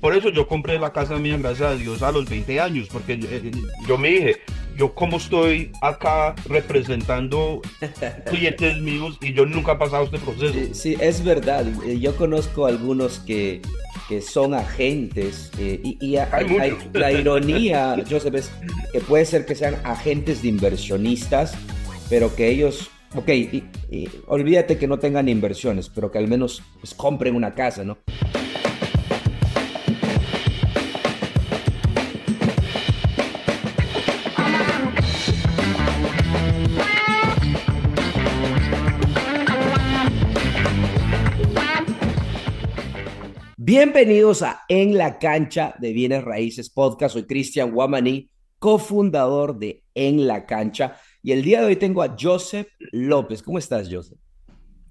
Por eso yo compré la casa mía, gracias a Dios, a los 20 años, porque eh, yo me dije, yo como estoy acá representando clientes míos y yo nunca he pasado este proceso. Sí, es verdad. Eh, yo conozco algunos que, que son agentes eh, y, la ironía, Joseph, es que puede ser que sean agentes de inversionistas, pero que ellos ok, olvídate que no tengan inversiones, pero que al menos pues, compren una casa, ¿no? Bienvenidos a En la Cancha de Bienes Raíces Podcast. Soy Cristian Guamaní, cofundador de En la Cancha. Y el día de hoy tengo a Joseph López. ¿Cómo estás, Joseph?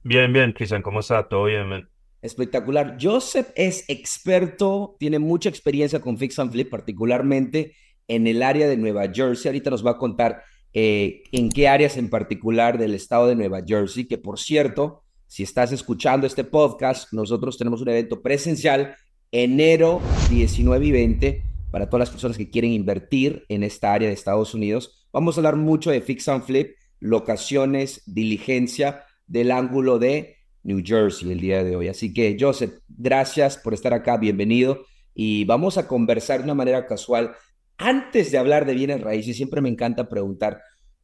Bien, bien, Cristian. ¿Cómo está? ¿Todo bien, man? Espectacular. Joseph es experto, tiene mucha experiencia con Fix and Flip, particularmente en el área de Nueva Jersey. Ahorita nos va a contar eh, en qué áreas en particular del estado de Nueva Jersey, que por cierto, si estás escuchando este podcast, nosotros tenemos un evento presencial enero 19 y 20 para todas las personas que quieren invertir en esta área de Estados Unidos. Vamos a hablar mucho de Fix and Flip, locaciones, diligencia del ángulo de New Jersey el día de hoy. Así que, Joseph, gracias por estar acá, bienvenido. Y vamos a conversar de una manera casual. Antes de hablar de bienes raíces, siempre me encanta preguntar,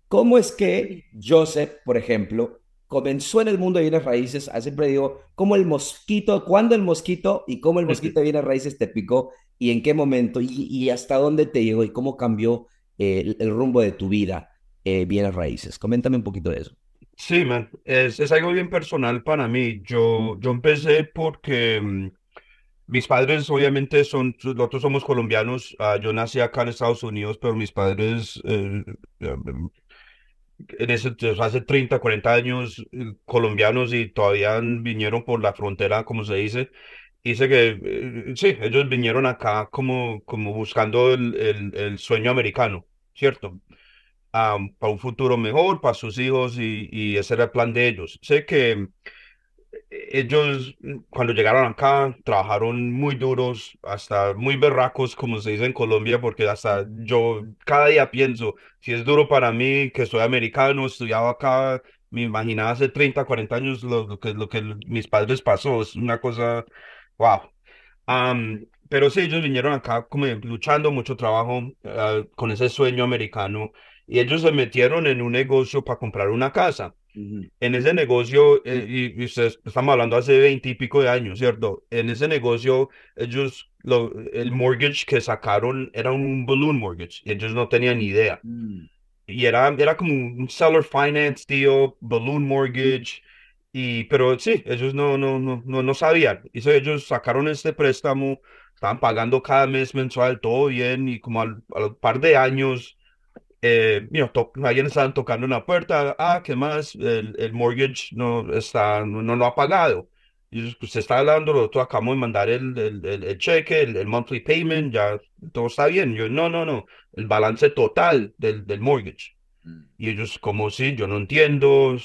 ¿cómo es que Joseph, por ejemplo, comenzó en el mundo de bienes raíces, ah, siempre digo, cómo el mosquito, cuándo el mosquito y cómo el mosquito de bienes raíces te picó y en qué momento y, hasta dónde te llegó y cómo cambió eh, el, rumbo de tu vida eh, bienes raíces. Coméntame un poquito de eso. Sí, man, es, es algo bien personal para mí. Yo, yo empecé porque mm, mis padres obviamente son, nosotros somos colombianos, ah, yo nací acá en Estados Unidos, pero mis padres eh, en ese, hace 30, 40 años eh, colombianos y todavía vinieron por la frontera, como se dice. Dice que eh, sí, ellos vinieron acá como, como buscando el, el, el sueño americano, ¿cierto? para un futuro mejor, para sus hijos y, y ese era el plan de ellos. Sé que ellos cuando llegaron acá trabajaron muy duros, hasta muy berracos, como se dice en Colombia, porque hasta yo cada día pienso, si es duro para mí, que soy americano, estudiado acá, me imaginaba hace 30, 40 años lo, que, lo que mis padres pasó, es una cosa, wow. pero sí, ellos vinieron acá como luchando mucho trabajo ah, con ese sueño americano y ellos se metieron en un negocio para comprar una casa. En ese negocio, eh, y, estamos hablando hace veinte y pico de años, ¿cierto? En ese negocio, ellos, lo, el mortgage que sacaron era un balloon mortgage, y ellos no tenían ni idea. Mm. Y era, era como un seller finance deal, balloon mortgage, y, pero sí, ellos no, no, no, no, no sabían. Y so, ellos sacaron este préstamo, estaban pagando cada mes mensual, todo bien, y como al, al par de años, eh, you alguien estaban tocando en la puerta, ah, ¿qué más? El, el mortgage no, está, no, lo ha pagado. Y pues, se está hablando, nosotros acabamos de mandar el, el, el, cheque, el, monthly payment, ya todo está bien. Yo, no, no, no, el balance total del, del mortgage. Mm. Y ellos, como si, yo no entiendo.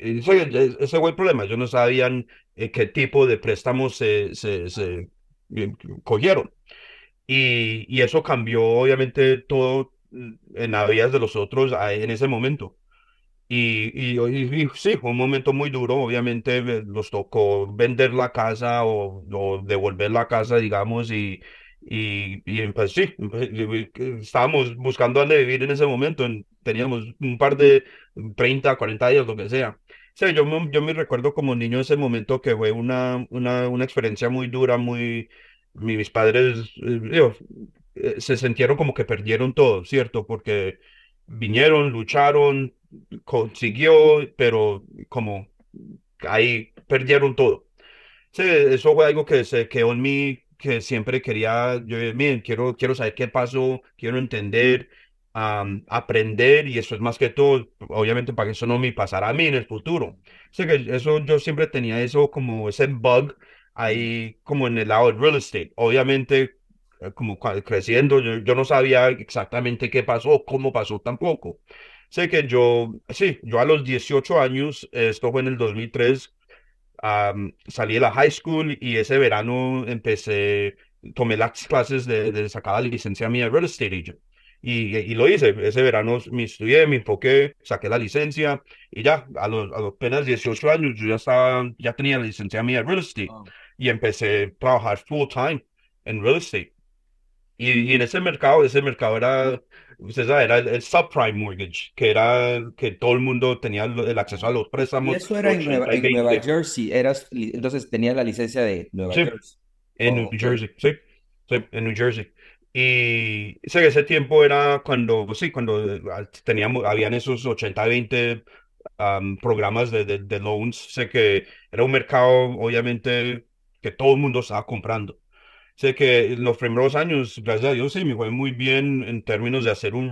Ese, ese fue el problema. Ellos no sabían eh, qué tipo de préstamos se, se, se eh, cogieron. Y, y, eso cambió, obviamente, todo en la vida de los otros en ese momento. Y, y, sí, fue un momento muy duro. Obviamente los tocó vender la casa o, devolver la casa, digamos, y, y, y pues sí, estábamos buscando dónde vivir en ese momento. Teníamos un par de 30, 40 días, lo que sea. Sí, yo, yo me recuerdo como niño ese momento que fue una, una, una experiencia muy dura, muy... Mis padres, eh, eh, se sintieron como que perdieron todo, ¿cierto? Porque vinieron, lucharon, consiguió, pero como ahí perdieron todo. Sí, eso fue algo que se quedó en mí, que siempre quería, yo, miren, quiero, quiero saber qué pasó, quiero entender, aprender, y eso es más que todo, obviamente, para que eso no me pasara a mí en el futuro. sé que eso, yo siempre tenía eso como ese bug ahí como en el lado del real estate. Obviamente, como creciendo, yo, no sabía exactamente qué pasó, cómo pasó tampoco. Sé que yo, sí, yo a los 18 años, esto fue en el 2003, salí de la high school y ese verano empecé tomé las clases de, de sacar la licencia mía de real estate agent. Y, y, lo hice. Ese verano me estudié, me enfoqué, saqué la licencia y ya, a los, a los apenas 18 años, yo ya estaba, ya tenía la licencia mía de real estate y empecé a trabajar full time en real estate. Y, y, en ese mercado, ese mercado era, usted sabe, era el, subprime mortgage, que era que todo el mundo tenía el, acceso a los préstamos. Y eso era en Nueva, en Nueva, Jersey, eras, entonces tenía la licencia de Nueva sí, Jersey. En Oh, New ok. Jersey, sí, sí, en New Jersey. Y sé ese tiempo era cuando, sí, cuando eh, teníamos, habían esos 80-20 um, programas de, de, de loans. Sé que era un mercado, obviamente, que todo el mundo estaba comprando. Sé que en los primeros años, gracias a Dios, sí, me fue muy bien en términos de hacer un.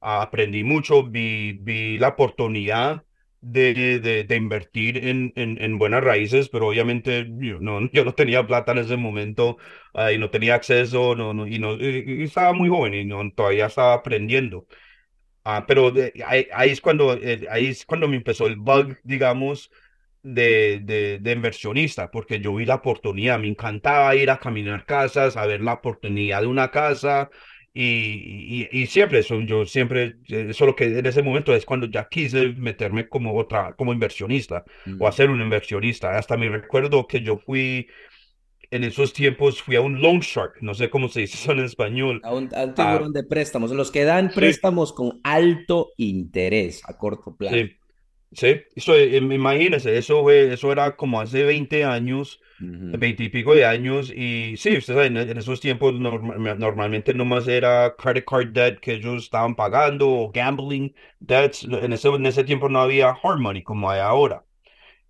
Ah, aprendí mucho, vi, vi la oportunidad de, de, de invertir en, en, en buenas raíces, pero obviamente yo no, yo no tenía plata en ese momento ah, y no tenía acceso no, no, y, no, y- estaba muy joven y no, todavía estaba aprendiendo. Ah, pero de- ahí, ahí es cuando, eh, ahí es cuando me empezó el bug, digamos, de, de, de inversionista, porque yo vi la oportunidad, me encantaba ir a caminar casas, a ver la oportunidad de una casa, y, y, y siempre eso, yo siempre, eh, eso lo que en ese momento es cuando ya quise meterme como otra, como inversionista, o Mm. hacer un inversionista. Hasta me recuerdo que yo fui, en esos tiempos, fui a un loan shark, no sé cómo se dice eso en español. A un, a un Ah, tiburón de préstamos, los que dan sí, préstamos con alto interés a corto plazo. sí. Sí, eso, eh, imagínese, eso, fue- eso era como hace 20 años, Ujú. 20 y pico de años, y sí, usted sabe, en, en esos tiempos norma- normalmente nomás era credit card debt que ellos estaban pagando, o gambling debts, en ese, en ese tiempo no había hard money como hay ahora.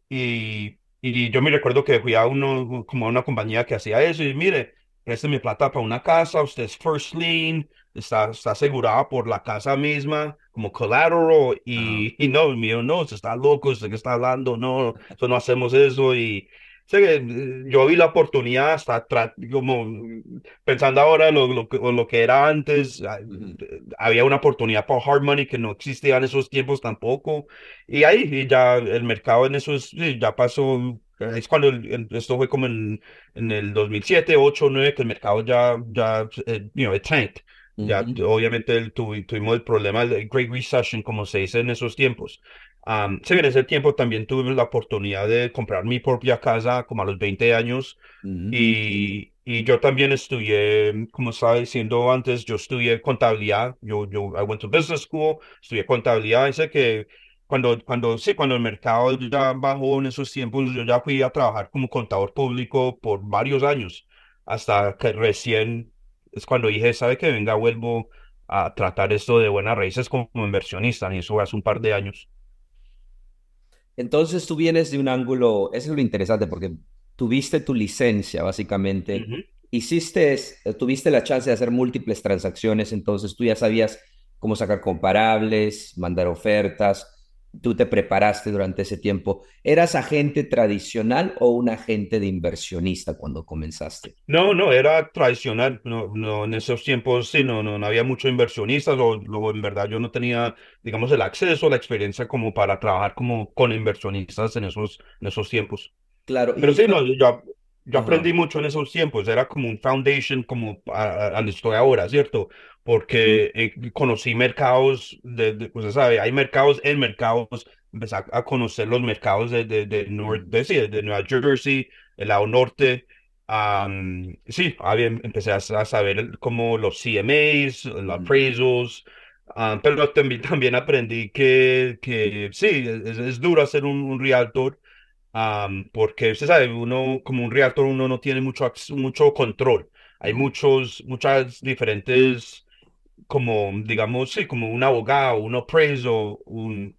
Y, y yo me recuerdo que fui a uno, como a una compañía que hacía eso, y mire, présteme plata para una casa, usted es first lien, está, está asegurada por la casa misma, como collateral, y, y no, mío, no, usted está loco, que está hablando, no, eso no hacemos eso, y sé que eh, yo vi la oportunidad hasta como mm, pensando ahora lo, lo, lo que era antes, ah, Ujú. había una oportunidad para hard money que no existía en esos tiempos tampoco. Y ahí y ya el mercado en eso es- sí, ya pasó, es cuando el- esto fue como en, en el 2007, 8, 9, que el mercado ya, ya, eh, you know, it tanked. Ya, obviamente el- tuvi- tuvimos el problema del Great Recession, como se dice en esos tiempos. Am, sí, en ese tiempo también tuve la oportunidad de comprar mi propia casa como a los 20 años y, y yo también estudié, como estaba diciendo antes, yo estudié contabilidad. Yo, yo, I went to business school, estudié contabilidad. Y sé que cuando, cuando, sí, cuando el mercado ya bajó en esos tiempos, yo ya fui a trabajar como contador público por varios años, hasta que recién es cuando dije, ¿sabe qué? Venga, vuelvo a tratar esto de buenas raíces como inversionista. Y eso hace un par de años. Entonces tú vienes de un ángulo, eso es lo interesante porque tuviste tu licencia básicamente, Ujú. hiciste, eh, tuviste la chance de hacer múltiples transacciones, entonces tú ya sabías cómo sacar comparables, mandar ofertas, tú te preparaste durante ese tiempo. ¿Eras agente tradicional o un agente de inversionista cuando comenzaste? No, no, era tradicional. No, no, en esos tiempos sí, no, no, no había muchos inversionistas o, o en verdad yo no tenía, digamos, el acceso, la experiencia como para trabajar como con inversionistas en esos, en esos tiempos. Claro, Pero y sí, no, yo, yo aprendí ajá, mucho en esos tiempos. Era como un foundation como a, donde estoy ahora, ¿cierto? Porque eh, conocí mercados, de, de, pues, sabe, hay mercados en mercados. Empecé a, a conocer los mercados de, de, de, Nor- de, de Nueva Jersey, el lado norte. Am, sí, había, empecé a, a saber como los CMAs, los appraisals. ah, pero también, también aprendí que, que sí, es, es duro hacer un, un realtor Am, porque usted sabe, uno como un reactor uno no tiene mucho, mucho control. Hay muchos, muchas diferentes, como digamos, sí, como un abogado, un appraisal, un,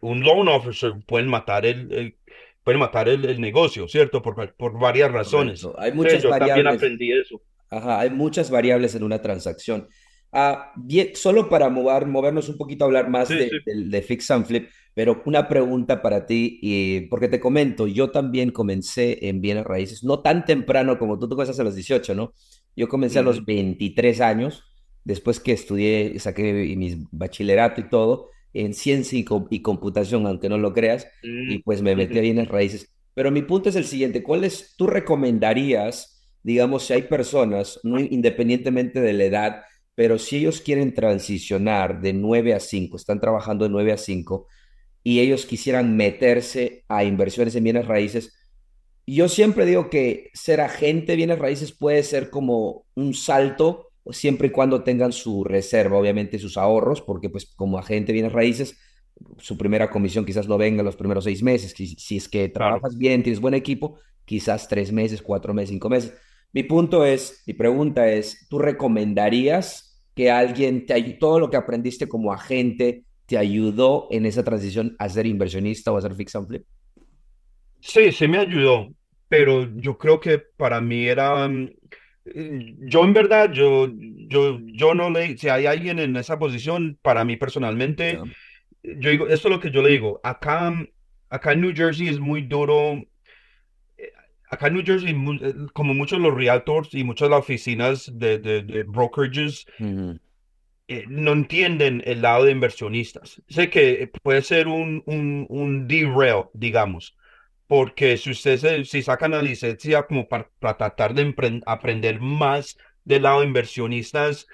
un loan officer, pueden matar el, el- pueden matar el, el negocio, ¿cierto? Por, por varias razones. Correcto. Hay Entonces, muchas yo también variables. aprendí eso. Ajá, hay muchas variables en una transacción. Ah, bien, solo para mover, movernos un poquito a hablar más Sí, de, sí. de- de Fix and Flip, pero una pregunta para ti, y, porque te comento, yo también comencé en bienes raíces, no tan temprano como tú, tú comenzaste a los 18, ¿no? Yo comencé a los Ujú, 23 años, después que estudié, saqué mi bachillerato y todo, en ciencia y, com- y computación, aunque no lo creas, y mm, pues me metí a bienes raíces. Pero mi punto es el siguiente, ¿cuál es, tú recomendarías? digamos, si hay personas, no, independientemente de la edad, pero si ellos quieren transicionar de 9 a 5, están trabajando de 9 a 5 y ellos quisieran meterse a inversiones en bienes raíces, yo siempre digo que ser agente de bienes raíces puede ser como un salto, siempre y cuando tengan su reserva, obviamente sus ahorros, porque pues como agente de bienes raíces, su primera comisión quizás no venga los primeros seis meses, si, si es que trabajas bien, tienes buen equipo, quizás tres meses, cuatro meses, cinco meses. Mi punto es, mi pregunta es, ¿tú recomendarías que alguien te todo lo que aprendiste como agente te ayudó en esa transición a ser inversionista o a ser fix and flip? Sí, sí me ayudó, pero yo creo que para mí era, mm, yo en verdad, yo, yo, yo no le, si hay alguien en esa posición, para mí personalmente, yo digo, esto es lo que yo le digo, acá, acá en New Jersey es muy duro, eh, acá en New Jersey, eh, como muchos de los realtors y muchas de las oficinas de, de, brokerages, eh, no entienden el lado de inversionistas. Sé que puede ser un, un, un derail, digamos, porque si ustedes si sacan la licencia como para, tratar de aprender más del lado de inversionistas,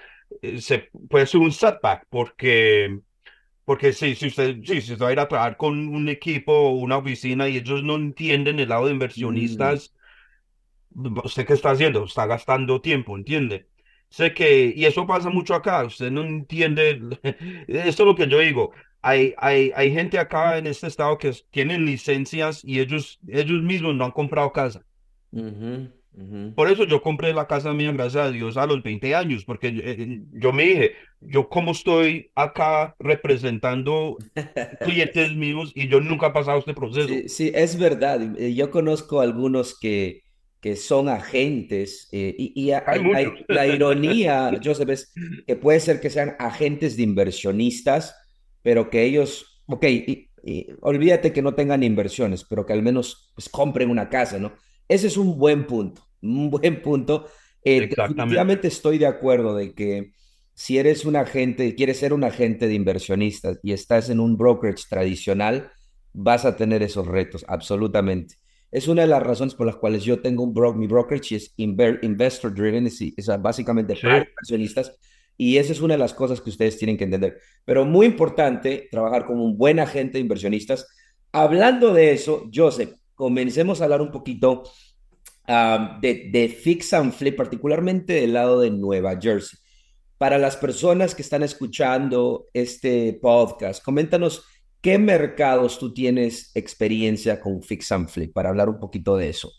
se puede ser un setback, porque porque sí, si usted, sí, si usted va a ir a trabajar con un equipo o una oficina y ellos no entienden el lado de inversionistas, ¿usted qué está haciendo? Está gastando tiempo, ¿entiende? Sé que, y eso pasa mucho acá, usted no entiende, esto es lo que yo digo, hay, hay, hay gente acá en este estado que tienen licencias y ellos, ellos mismos no han comprado casa. Por eso yo compré la casa mía, gracias a Dios, a los 20 años, porque eh, yo me dije, yo como estoy acá representando clientes míos y yo nunca he pasado este proceso. Sí, es verdad. Eh, yo conozco algunos que, que son agentes eh, y, la ironía, Joseph, es que puede ser que sean agentes de inversionistas, pero que ellos, ok, olvídate que no tengan inversiones, pero que al menos pues, compren una casa, ¿no? Ese es un buen punto un buen punto. Eh, definitivamente estoy de acuerdo de que si eres un agente, quieres ser un agente de inversionistas y estás en un brokerage tradicional, vas a tener esos retos, absolutamente. Es una de las razones por las cuales yo tengo un bro mi brokerage es investor driven, es, básicamente para inversionistas. Y esa es una de las cosas que ustedes tienen que entender. Pero muy importante trabajar como un buen agente de inversionistas. Hablando de eso, Joseph, comencemos a hablar un poquito de, de fix and flip, particularmente del lado de Nueva Jersey. Para las personas que están escuchando este podcast, coméntanos qué mercados tú tienes experiencia con fix and flip para hablar un poquito de eso.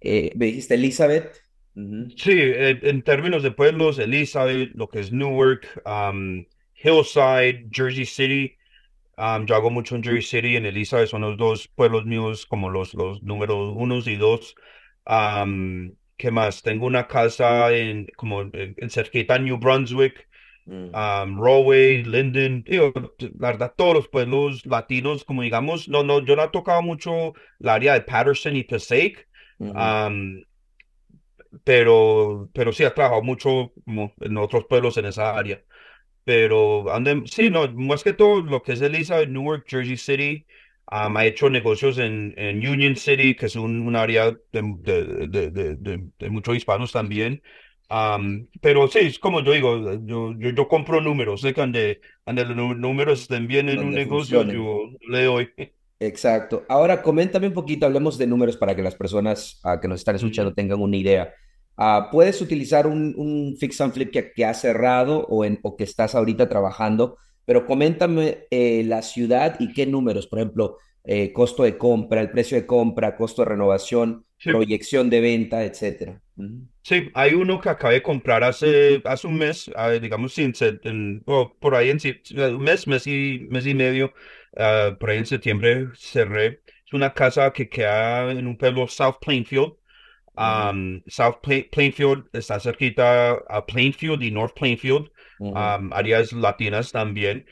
Eh, ¿Me dijiste Elizabeth? Sí, en términos de pueblos, Elizabeth, lo que es Newark, um, Hillside, Jersey City. Um, yo hago mucho en Jersey City, en Elizabeth son los dos pueblos míos como los, los números unos y dos. ¿Qué más? Tengo una casa en, como en, cerquita New Brunswick, Rahway, Linden, la verdad, todos los pueblos latinos, como digamos, no, no, yo no he tocado mucho el área de Patterson y Passaic, pero, pero sí he trabajado mucho como en otros pueblos en esa área. Pero ande, sí, no, más que todo lo que es Elizabeth, Newark, Jersey City, ha hecho negocios en, en, Union City, que es un, área de, de, de, muchos hispanos también. Pero sí, es como yo digo, yo, yo, yo compro números, sé que donde, los números estén bien en un negocio, yo le doy. Exacto. Ahora, coméntame un poquito, hablemos de números para que las personas uh, que nos están escuchando tengan una idea. Uh, ¿Puedes utilizar un, un, fix and flip que, que ha cerrado o, en, o que estás ahorita trabajando pero coméntame eh, la ciudad y qué números, por ejemplo, eh, costo de compra, el precio de compra, costo de renovación, proyección de venta, etcétera. Sí, hay uno que acabé de comprar hace, hace un mes, digamos, sin, por ahí en un mes, mes y, mes y medio, ah, por ahí en septiembre cerré. Es una casa que queda en un pueblo South Plainfield. South Plainfield está cerquita a Plainfield y North Plainfield áreas latinas también.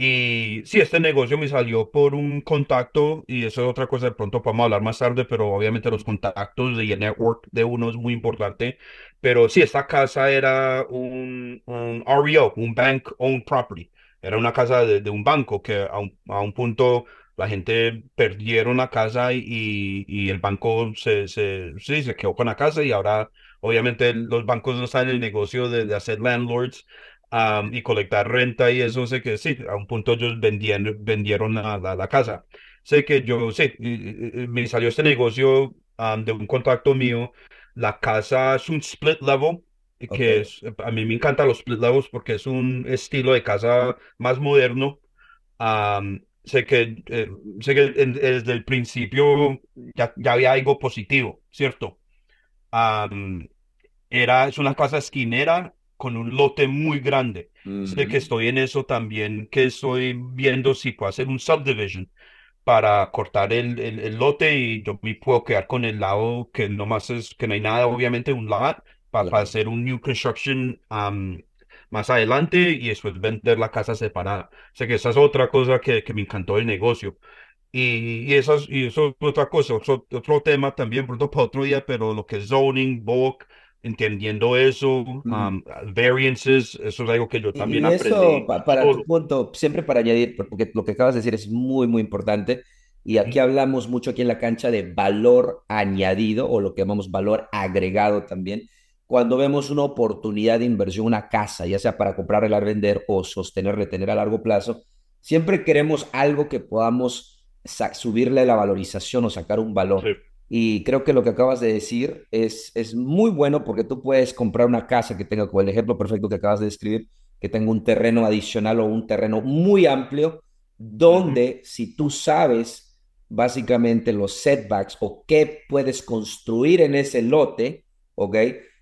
Y sí, este negocio me salió por un contacto y eso es otra cosa, de pronto podemos hablar más tarde, pero obviamente los contactos y el network de uno es muy importante. Pero sí, esta casa era un, un REO, un Bank Owned Property. Era una casa de, un banco que a un, a un, punto la gente perdieron la casa y, y el banco se, se, sí, se quedó con la casa y ahora obviamente los bancos no están en el negocio de, de hacer landlords um, y colectar renta y eso, sé que sí, a un punto ellos vendieron, vendieron la, la, la casa. Sé que yo, sí, y- y- y me salió este negocio um, de un contacto mío. La casa es un split level, que es, a mí me encantan los split levels porque es un estilo de casa más moderno. Um, sé que, eh, sé que en- desde el principio ya, ya había algo positivo, ¿cierto? Am, era, es una casa esquinera con un lote muy grande. Sé que estoy en eso también, que estoy viendo si puedo hacer un subdivision para cortar el, el, el lote y yo me puedo quedar con el lado que nomás es, que no hay nada, obviamente, un lot, para, Claro. hacer un new construction am, más adelante y después vender la casa separada. Sé que esa es otra cosa que, que me encantó del negocio. Y, y, eso, es- y eso es otra cosa, otro, otro tema también, pronto para otro día, pero lo que es zoning, bulk, entendiendo eso, Mm. um, variances, eso es algo que yo también Y eso, aprendí pa- para tu solo. punto, siempre para añadir, porque lo que acabas de decir es muy, muy importante, y aquí hablamos mucho aquí en la cancha de valor añadido o lo que llamamos valor agregado también. Cuando vemos una oportunidad de inversión, una casa, ya sea para comprar, regalar, vender o sostener, retener a largo plazo, siempre queremos algo que podamos subirle la valorización o sacar un valor. Sí, Y creo que lo que acabas de decir es, es muy bueno porque tú puedes comprar una casa que tenga, como el ejemplo perfecto que acabas de describir, que tenga un terreno adicional o un terreno muy amplio, donde si tú sabes básicamente los setbacks o qué puedes construir en ese lote, ¿ok?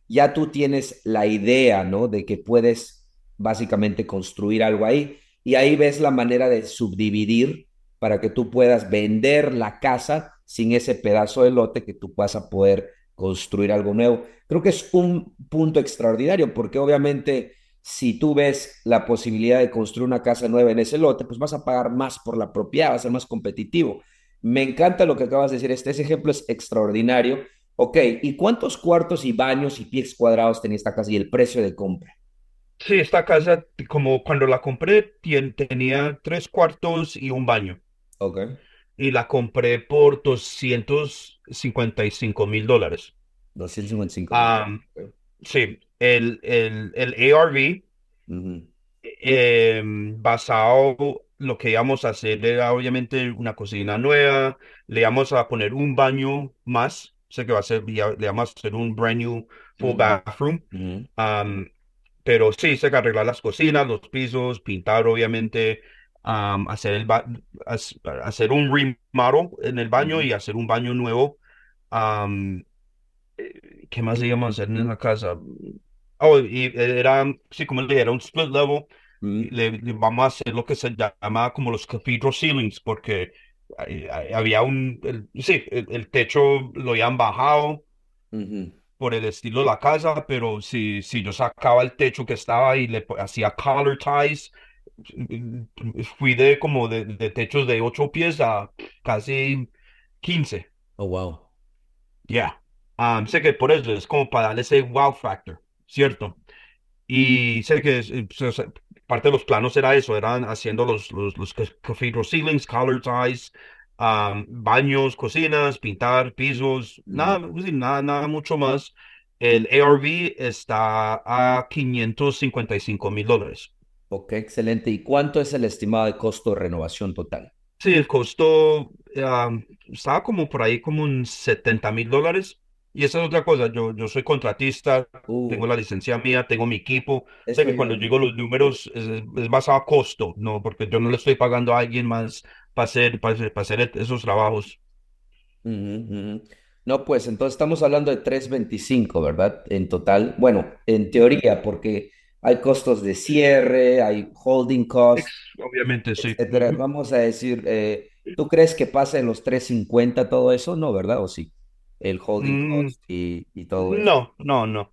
Ya tú tienes la idea, ¿no? De que puedes básicamente construir algo ahí y ahí ves la manera de subdividir para que tú puedas vender la casa sin ese pedazo de lote que tú vas a poder construir algo nuevo. Creo que es un punto extraordinario porque obviamente si tú ves la posibilidad de construir una casa nueva en ese lote, pues vas a pagar más por la propiedad, va a ser más competitivo. Me encanta lo que acabas de decir, este ese ejemplo es extraordinario. Ok, ¿y cuántos cuartos y baños y pies cuadrados tenía esta casa y el precio de compra? Sí, esta casa, como cuando la compré, tenía tres cuartos y un baño. Ok, Y la compré por doscientos cincuenta y cinco mil dólares. 255 mil. Am, Ok. sí, el, el, el ARV, Ujú, eh, basado, lo que íbamos a hacer era obviamente una cocina nueva, le íbamos a poner un baño más, sé que va a ser, le vamos a hacer un brand new full bathroom. Am, pero sí, sé que arreglar las cocinas, los pisos, pintar obviamente, am, hacer el hacer un remodel en el baño y hacer un baño nuevo. Eh, ¿qué más íbamos a hacer en la casa? Oh, y era, sí, como le dije, era un split level. ujú, Le, le vamos a hacer lo que se llama como los cathedral ceilings, porque había un, el- sí, el, el techo lo habían bajado ujú. por el estilo de la casa, pero si, si yo sacaba el techo que estaba y le hacía collar ties, mm, fui de como de, de techos de 8 pies a casi 15. Oh, wow. Ya. Um, sé que por eso es como para darle ese wow factor, ¿cierto? Y sé que es- eh, sea, parte de los planos era eso, eran haciendo los, los, los ca- cathedral ceilings, collar ties, um, baños, cocinas, pintar, pisos, Ujú. nada, nada, nada mucho más. El ARV está a quinientos cincuenta y cinco mil dólares. Ok, excelente. ¿Y cuánto es el estimado de costo de renovación total? Sí, el costo um, estaba como por ahí como un setenta mil dólares. Y esa es otra cosa, yo, yo soy contratista, tengo Uh, la licencia mía, tengo mi equipo. Sé que cuando digo los números es, es basado a costo, no, porque yo no le estoy pagando a alguien más para hacer, para hacer, para hacer esos trabajos. No, pues entonces estamos hablando de 325, ¿verdad? En total. Bueno, en teoría, porque hay costos de cierre, hay holding costs, Obviamente, sí. etcétera. Vamos a decir, eh, ¿tú crees que pase en los 350 todo eso? No, ¿verdad? ¿O sí? El holding Mm, cost y, y todo eso. no, no, no.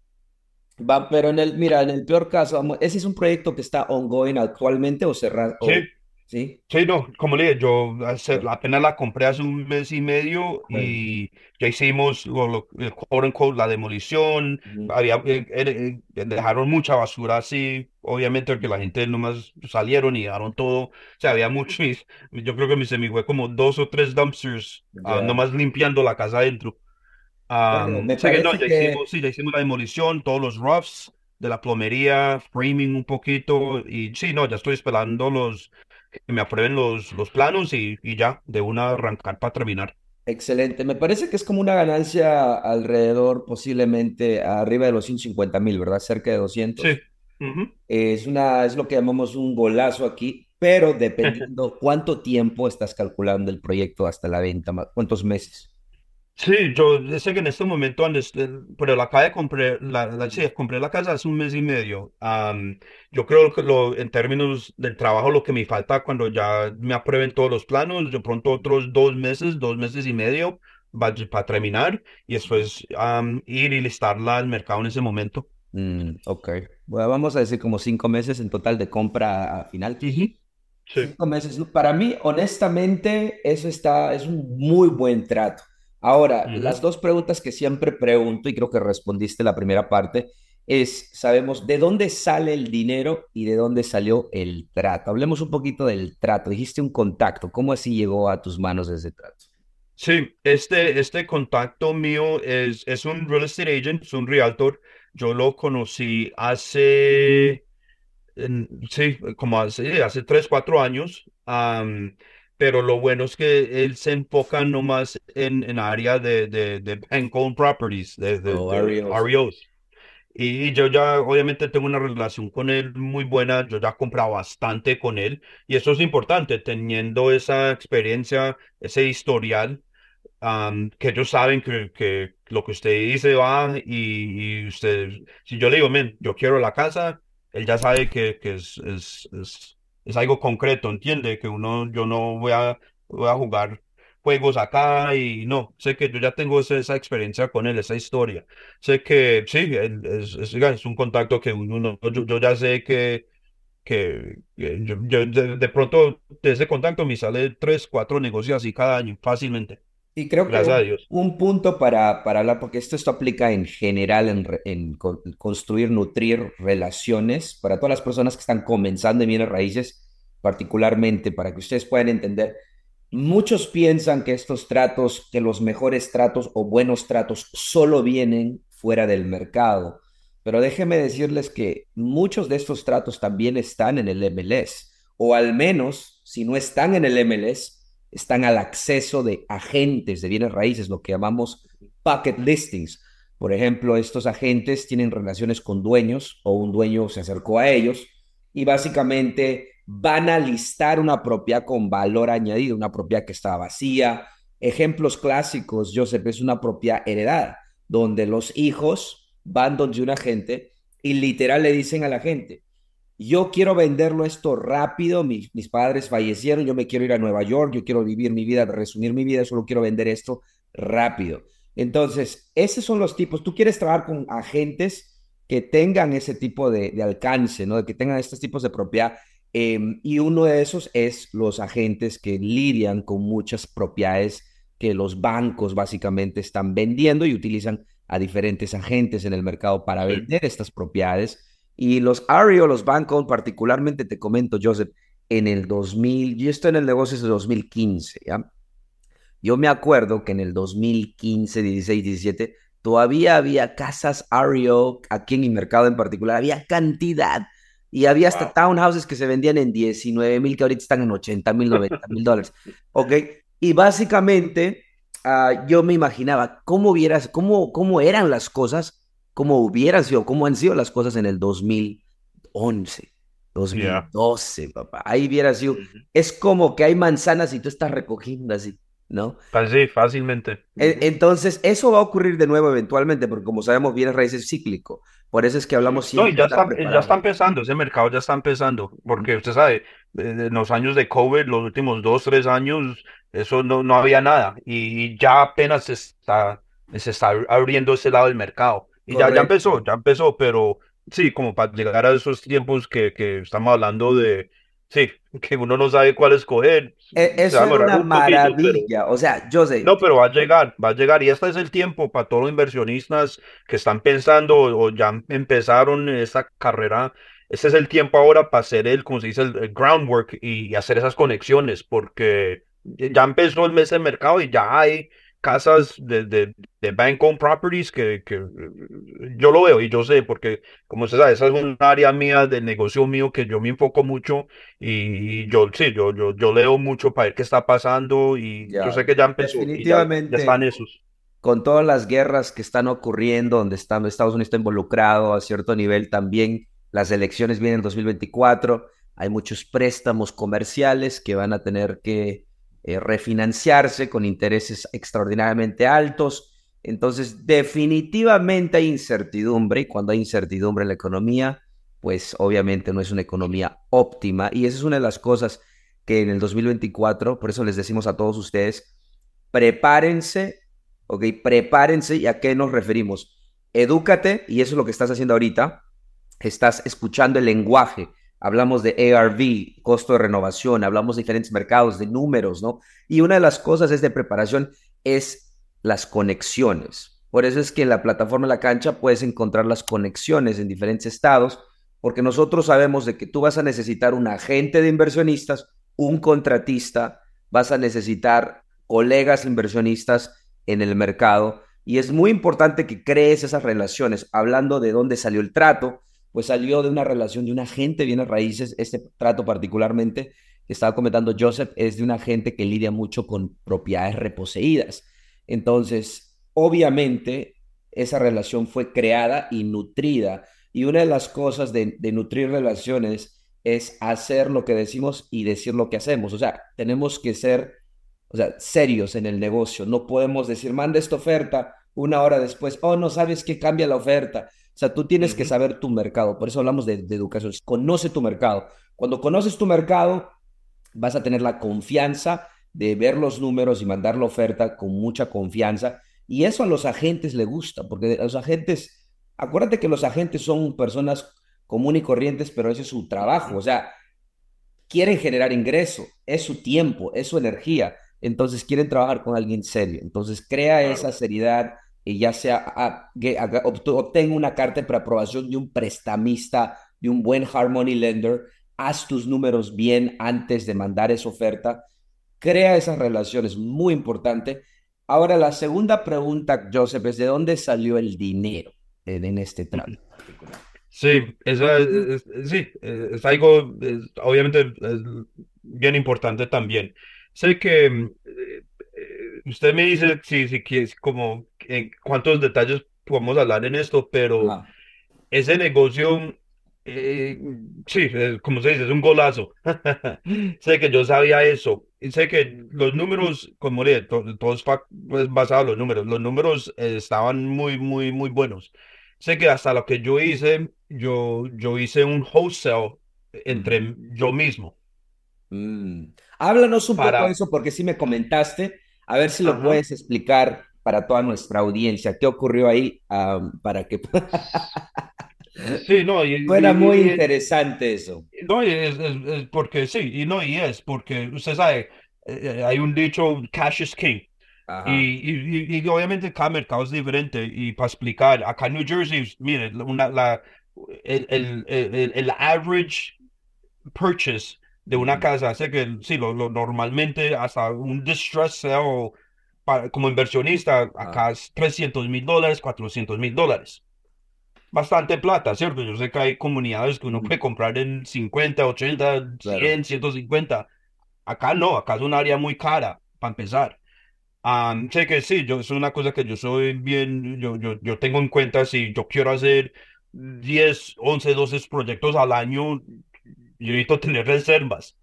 Va, pero en el, mira, en el peor caso, ¿ese es un proyecto que está ongoing actualmente o cerrado? Sí, ¿sí? sí, no, como le dije, yo hace- apenas la compré hace un mes y medio y ya hicimos lo, lo- el la demolición, Ujú. había, eh, eh, eh, dejaron mucha basura así, obviamente porque la gente nomás salieron y dejaron todo, o sea, había mucho, y yo creo que me- se me fue como dos o tres dumpsters, ah, Ya. nomás limpiando la casa adentro. Bueno, me que no, ya que hicimos, sí, ya hicimos la demolición, todos los roughs de la plomería, framing un poquito, y sí, no, ya estoy esperando los, que me aprueben los, los planos y, y ya, de una arrancar para terminar. Excelente. Me parece que es como una ganancia alrededor, posiblemente arriba de los 150 mil, ¿verdad? Cerca de Sí. 200. ujú. Es una, es lo que llamamos un golazo aquí, pero dependiendo cuánto tiempo estás calculando el proyecto hasta la venta, cuántos meses. Sí, yo sé que en este momento, pero la calle compré, la, la, sí, compré la casa hace un mes y medio. Am, yo creo que lo, en términos del trabajo, lo que me falta cuando ya me aprueben todos los planos, de pronto otros dos meses, dos meses y medio para terminar y después am, ir y listarla al mercado en ese momento. Mm, ok. Bueno, vamos a decir como cinco meses en total de compra final. Sí. Cinco meses. Para mí, honestamente, eso está, es un muy buen trato. Ahora, las dos preguntas que siempre pregunto, y creo que respondiste la primera parte, es, sabemos, ¿de dónde sale el dinero y de dónde salió el trato? Hablemos un poquito del trato. Dijiste un contacto. ¿Cómo así llegó a tus manos ese trato? Sí, este, este contacto mío es, es un real estate agent, es un realtor. Yo lo conocí hace sí, como hace, hace tres, cuatro años, pero lo bueno es que él se enfoca nomás en, en área de, de, de bank owned properties, de, de, Oh, de. REOs. Y yo ya obviamente tengo una relación con él muy buena, yo ya he comprado bastante con él y eso es importante, teniendo esa experiencia, ese historial am, que ellos saben que, que lo que usted dice va y, y usted, si yo le digo, men, yo quiero la casa, él ya sabe que, que es, es, es, es algo concreto, ¿entiende? Que uno, yo no voy a, voy a jugar juegos acá y no, sé que yo ya tengo esa, esa experiencia con él, esa historia. Sé que sí, es, un contacto que uno, no- yo, yo ya sé que... Que, yo de, de pronto de ese contacto me sale tres, cuatro negocios así cada año, fácilmente. Y creo que Gracias a un, punto para, para hablar, porque esto, esto aplica en general en, en con- construir, nutrir relaciones para todas las personas que están comenzando en bienes raíces, particularmente para que ustedes puedan entender. Muchos piensan que estos tratos, que los mejores tratos o buenos tratos solo vienen fuera del mercado, pero déjenme decirles que muchos de estos tratos también están en el MLS, o al menos, si no están en el MLS, están al acceso de agentes de bienes raíces, lo que llamamos pocket listings. Por ejemplo, estos agentes tienen relaciones con dueños o un dueño se acercó a ellos y básicamente van a listar una propiedad con valor añadido, una propiedad que está vacía. Ejemplos clásicos, Joseph, es una propiedad heredada, donde los hijos van donde un agente y literal le dicen a la gente, yo quiero venderlo esto rápido, mis, mis padres fallecieron, yo me quiero ir a Nueva York, yo quiero vivir mi vida, resumir mi vida, solo quiero vender esto rápido. Entonces, esos son los tipos, tú quieres trabajar con agentes que tengan ese tipo de, de alcance, ¿no? Que tengan estos tipos de propiedad. eh, y uno de esos es los agentes que lidian con muchas propiedades que los bancos básicamente están vendiendo y utilizan a diferentes agentes en el mercado para vender estas propiedades y los REO, los bancos, particularmente te comento, Joseph, en el 2000, yo estoy en el negocio desde 2015, ¿ya? Yo me acuerdo que en el 2015, 16, 17, todavía había casas REO, aquí en mi mercado en particular, había cantidad. Y había hasta wow. townhouses que se vendían en 19 mil, que ahorita están en 80 mil, 90 mil dólares. ¿Ok? Y básicamente, ah, yo me imaginaba cómo hubieras, cómo, cómo eran las cosas, cómo hubieran sido, cómo han sido las cosas en el 2011, Yeah. 2012, papá. Ahí hubiera sido, es como que hay manzanas y tú estás recogiendo así, ¿no? Sí, fácilmente. E-. Entonces, eso va a ocurrir de nuevo eventualmente, porque como sabemos, bienes raíces es cíclico. Por eso es que hablamos No, siempre ya de estar está, ya está empezando, ese mercado ya está empezando, porque usted sabe, eh, en los años de COVID, los últimos dos, tres años, eso no, no había nada, y ya apenas se está, se está abriendo ese lado del mercado. Y ya, ya empezó, ya empezó, pero sí, como para llegar a esos tiempos que, que estamos hablando de, sí, que uno no sabe cuál escoger, E- va Eso demorar una un poquito, pero... maravilla. O sea, José, No, pero va a llegar, va a llegar. Y este es el tiempo para todos los inversionistas que están pensando o, o ya empezaron esa carrera. Este es el tiempo ahora para hacer el, como se dice, el, el groundwork y, y hacer esas conexiones, porque ya empezó el mes de mercado y ya hay casas de, de, de bank owned properties que, que yo lo veo y yo sé, porque como se sabe, esa es un área mía del negocio mío que yo me enfoco mucho y yo sí, yo, yo, yo leo mucho para ver qué está pasando y yo sé que ya empezó definitivamente, y ya, ya están esos. Con todas las guerras que están ocurriendo, donde están, Estados Unidos está involucrado a cierto nivel también, las elecciones vienen en 2024, hay muchos préstamos comerciales que van a tener que eh, refinanciarse con intereses extraordinariamente altos. Entonces, definitivamente hay incertidumbre y cuando hay incertidumbre en la economía, pues obviamente no es una economía óptima y esa es una de las cosas que en el 2024, por eso les decimos a todos ustedes, prepárense, ok, prepárense y a qué nos referimos. Edúcate y eso es lo que estás haciendo ahorita, estás escuchando el lenguaje hablamos de ARV, costo de renovación, hablamos de diferentes mercados, de números, ¿no? Y una de las cosas es de preparación es las conexiones. Por eso es que en la plataforma La Cancha puedes encontrar las conexiones en diferentes estados, porque nosotros sabemos de que tú vas a necesitar un agente de inversionistas, un contratista, vas a necesitar colegas inversionistas en el mercado, y es muy importante que crees esas relaciones, hablando de dónde salió el trato, pues salió de una relación de un agente viene raíces, este trato particularmente que estaba comentando Joseph es de un agente que lidia mucho con propiedades reposeídas. Entonces, obviamente, esa relación fue creada y nutrida. Y una de las cosas de, de nutrir relaciones es hacer lo que decimos y decir lo que hacemos. O sea, tenemos que ser o sea, serios en el negocio. No podemos decir, manda esta oferta una hora después, oh, no sabes que cambia la oferta. O sea, tú tienes que saber tu mercado. Por eso hablamos de, educación. Conoce tu mercado. Cuando conoces tu mercado, vas a tener la confianza de ver los números y mandar la oferta con mucha confianza. Y eso a los agentes le gusta, porque los agentes, acuérdate que los agentes son personas comunes y corrientes, pero ese es su trabajo. O sea, quieren generar ingreso, es su tiempo, es su energía. Entonces quieren trabajar con alguien serio. Entonces crea esa seriedad, y ya sea obtenga una carta de preaprobación de un prestamista, de un buen Harmony Lender, haz tus números bien antes de mandar esa oferta, crea esas relaciones, muy importante. Ahora, la segunda pregunta, Joseph, es de dónde salió el dinero en, este trato. Sí, eso es, sí, es algo, obviamente, es bien importante también. Sé que eh, usted me dice si, si, si como en cuántos detalles podemos hablar en esto, pero ese negocio, eh, sí, como se dice, es un golazo. sé que yo sabía eso. Y sé que los números, como le todo, todo es pues, basado en los números. Los números estaban muy, muy, muy buenos. Sé que hasta lo que yo hice, yo, yo hice un wholesale entre yo mismo. Mm. Háblanos un poco de eso, porque sí me comentaste a ver si lo puedes explicar para toda nuestra audiencia. ¿Qué ocurrió ahí para que... Sí, no, y, Fuera muy interesante eso. No, es, es, porque sí, y no, y es porque usted sabe, eh, hay un dicho, cash is king. Y, y, obviamente cada mercado es diferente. Y para explicar, acá en New Jersey, mire, una, la, el, el, el, el average purchase de una casa hace que, sí, lo, normalmente hasta un distress sale como inversionista, acá es 300 mil dólares, 400 mil dólares. Bastante plata, ¿cierto? Yo sé que hay comunidades que uno puede comprar en 50, 80, 100, 150. Acá no, acá es un área muy cara, para empezar. sé que sí, yo, es una cosa que yo soy bien, yo, yo, yo tengo en cuenta si yo quiero hacer 10, 11, 12 proyectos al año, yo necesito tener reservas.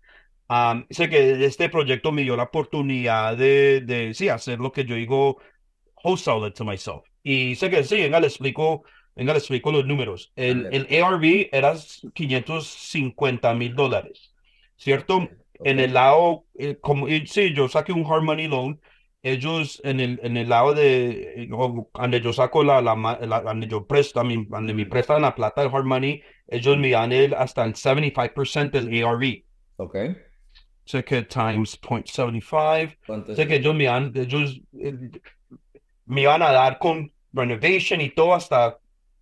sé que este proyecto me dio la oportunidad de, de sí, hacer lo que yo digo, wholesale it to myself. Y sé que sí, venga, le explico, venga, le explico los números. El, el ARV era 550 mil dólares, ¿cierto? En el lado, eh, como, sí, yo saqué un hard money loan, ellos en el, en el lado de donde yo saco la, la, la donde yo presto, donde me prestan la plata del hard money, ellos me dan el, hasta el 75% del ARV. Ok. Sé que times 0.75. Sé que ellos me dan, ellos eh, me van a dar con renovation y todo hasta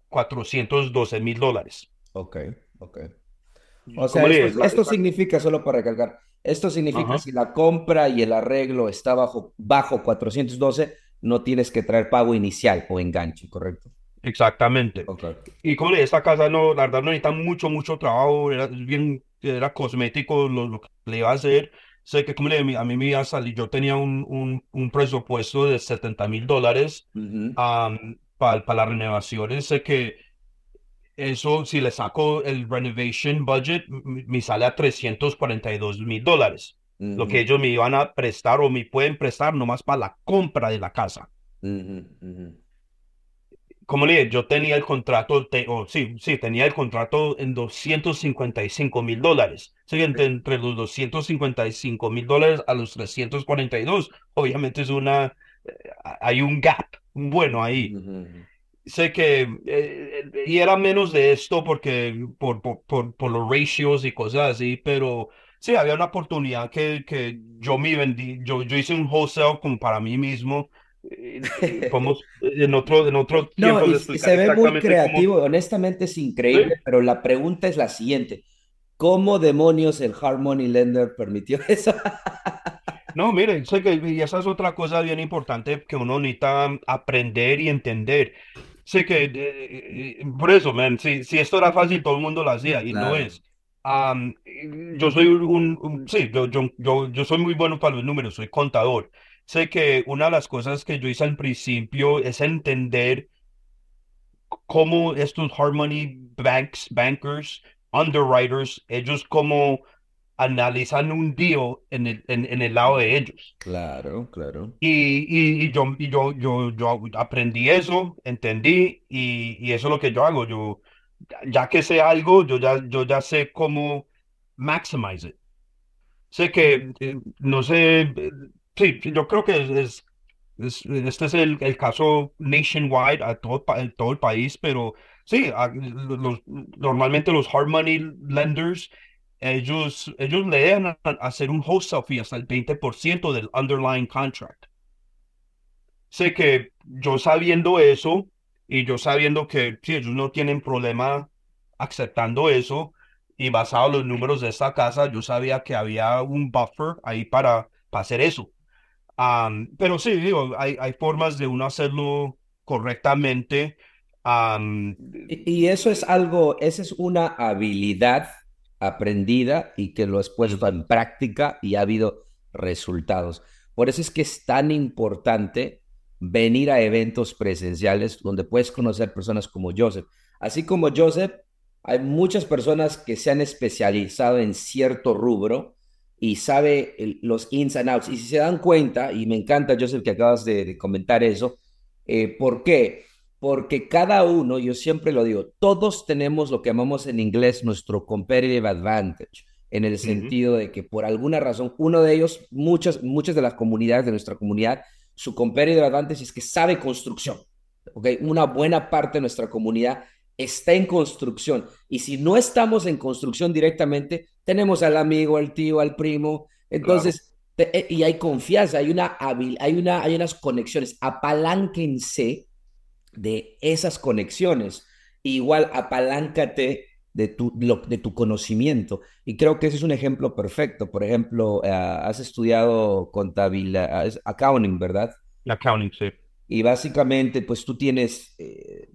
412 mil dólares. Ok, ok. O sea, esto, esto significa, solo para recalcar, esto significa que si la compra y el arreglo está bajo, bajo 412, no tienes que traer pago inicial o enganche, ¿correcto? Exactamente. Ok. Y como le esta casa no, la verdad no necesita mucho, mucho trabajo, era bien, era cosmético lo, lo que le iba a hacer. Sé que como le, a mí me iba a salir, yo tenía un, un, un presupuesto de 70 mil dólares Ujú, para las renovaciones. Sé que eso, si le saco el renovation budget, me sale a 342 mil dólares. Lo que ellos me iban a prestar o me pueden prestar nomás para la compra de la casa. ujú, ujú. Como le dije, yo tenía el contrato, te- o sí, sí, tenía el contrato en 255 mil dólares. Sí, entre, entre los 255 mil dólares a los 342, obviamente es una, eh, hay un gap, bueno ahí. Ujú, ujú. Sé que, eh, y era menos de esto porque, por, por, por, por los ratios y cosas así, pero sí, había una oportunidad que, que yo me vendí, yo, yo hice un wholesale como para mí mismo. eh, eh, en otro, en otro No, tiempo de y se ve muy exactamente cómo. creativo, honestamente es increíble, Sí, pero la pregunta es la siguiente. ¿Cómo demonios el Harmony Lender permitió eso? no, mire, sé que y esa es otra cosa bien importante que uno necesita aprender y entender. Sé que, eh, eh, por eso, man, si, si esto era fácil, todo el mundo lo hacía y no Claro. es. Am, yo soy un, un- sí, yo, yo, yo, yo soy muy bueno para los números, soy contador. Sé que una de las cosas que yo hice al principio es entender cómo estos hard money banks, bankers, underwriters, ellos cómo analizan un deal en el, en, en el lado de ellos. Claro, claro. Y, y, y yo, y yo, yo, yo aprendí eso, entendí, y, y eso es lo que yo hago. Yo, ya que sé algo, yo ya, yo ya sé cómo maximize it. Sé que, eh, no sé, sí, yo creo que es, es- es- este es el, el caso nationwide a todo, en todo el país, pero sí, a- los, normalmente los hard money lenders, ellos, ellos le dejan a- a hacer un wholesale fee hasta el 20% del underlying contract. Sé que yo sabiendo eso y yo sabiendo que sí, ellos no tienen problema aceptando eso y basado en los números de esta casa, yo sabía que había un buffer ahí para, para hacer eso. Pero sí, digo, hay, hay formas de uno hacerlo correctamente. Am, Y, y eso es algo, esa es una habilidad aprendida y que lo has puesto en práctica y ha habido resultados. Por eso es que es tan importante venir a eventos presenciales donde puedes conocer personas como Joseph. Así como Joseph, hay muchas personas que se han especializado en cierto rubro y sabe el- los ins and outs. Y si se dan cuenta, y me encanta, Joseph, que acabas de, de comentar eso, eh, ¿por qué? Porque cada uno, yo siempre lo digo, todos tenemos lo que llamamos en inglés nuestro competitive advantage, en el sentido de que por alguna razón, uno de ellos, muchas, muchas de las comunidades de nuestra comunidad, su competitive advantage es que sabe construcción. ¿ok? Una buena parte de nuestra comunidad está en construcción. Y si no estamos en construcción directamente, tenemos al amigo, al tío, al primo. claro, Entonces, te- eh, y hay confianza, hay una hay una, hay unas conexiones. Apalánquense de esas conexiones. Igual apaláncate de tu, lo- de tu conocimiento. Y creo que ese es un ejemplo perfecto. Por ejemplo, eh, has estudiado contabilidad, accounting, ¿verdad? accounting, sí, Y básicamente, pues tú tienes eh,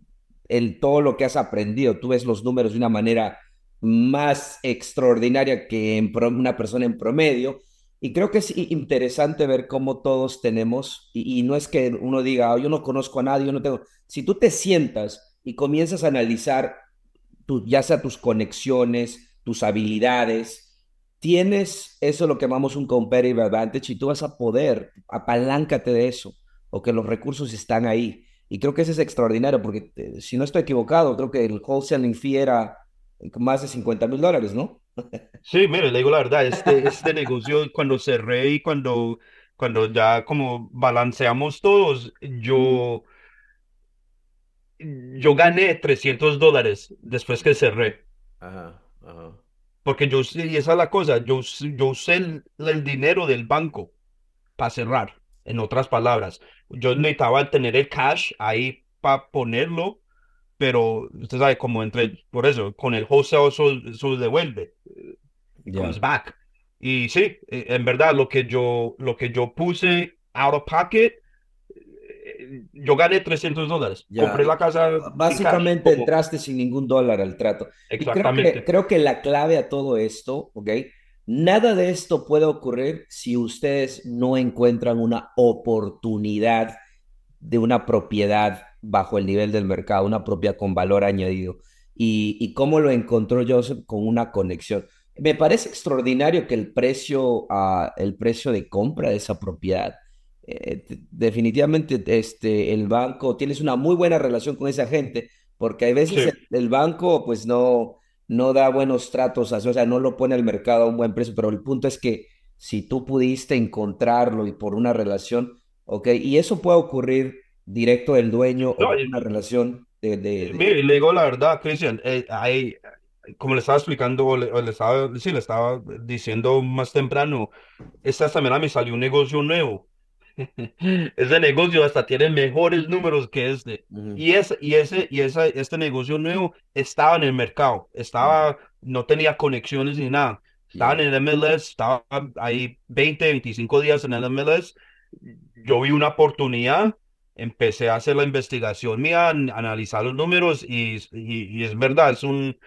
el, todo lo que has aprendido. Tú ves los números de una manera más extraordinaria que una persona en promedio. Y creo que es interesante ver cómo todos tenemos, y, no es que uno diga, "Oh, yo no conozco a nadie, yo no tengo. Si tú te sientas y comienzas a analizar tu- ya sea tus conexiones, tus habilidades, tienes eso lo que llamamos un competitive advantage y tú vas a poder, apaláncate de eso, o que los recursos están ahí. Y creo que eso es extraordinario, porque eh, si no estoy equivocado, creo que el wholesaling fee era más de 50 mil dólares, ¿no? Sí, mire, le digo la verdad, este, este negocio cuando cerré y cuando, cuando ya como balanceamos todos, yo, yo gané 300 dólares después que cerré. Ajá, ajá. Porque yo, y esa es la cosa, yo, yo usé el, el dinero del banco para cerrar, en otras palabras. Yo necesitaba tener el cash ahí para ponerlo, pero usted sabe, como entre, por eso, con el wholesale eso, eso devuelve. comes Ya. back. Y sí, eh, en verdad, lo que yo, lo que yo puse out of pocket, eh, yo gané 300 dólares. Ya. Compré la casa. en cash, Básicamente como- entraste sin ningún dólar al trato. Y creo que, Exactamente. creo que la clave a todo esto, ¿ok? Nada de esto puede ocurrir si ustedes no encuentran una oportunidad de una propiedad bajo el nivel del mercado, una propiedad con valor añadido. Y, y cómo lo encontró Joseph con una conexión. Me parece extraordinario que el precio, ah, el precio de compra de esa propiedad, eh, definitivamente este, el banco, tienes una muy buena relación con esa gente, porque hay veces Sí. el, el banco pues no, no da buenos tratos, o sea, no lo pone al mercado a un buen precio, pero el punto es que si tú pudiste encontrarlo y por una relación, ok, y eso puede ocurrir directo del dueño o No, y- una relación de, de, de- Mire, le digo la verdad, Cristian, eh, hay, como le estaba explicando, o le, o le estaba, sí, le estaba diciendo más temprano, esta semana me salió un negocio nuevo. Ese negocio hasta tiene mejores números que este. Ujú. Y ese, y ese, y esa, este negocio nuevo estaba en el mercado, estaba, no tenía conexiones ni nada. Estaba en el MLS, estaba ahí 20, 25 días en el MLS. Yo vi una oportunidad, empecé a hacer la investigación mía, an- analizar los números y, y, y es verdad, es un,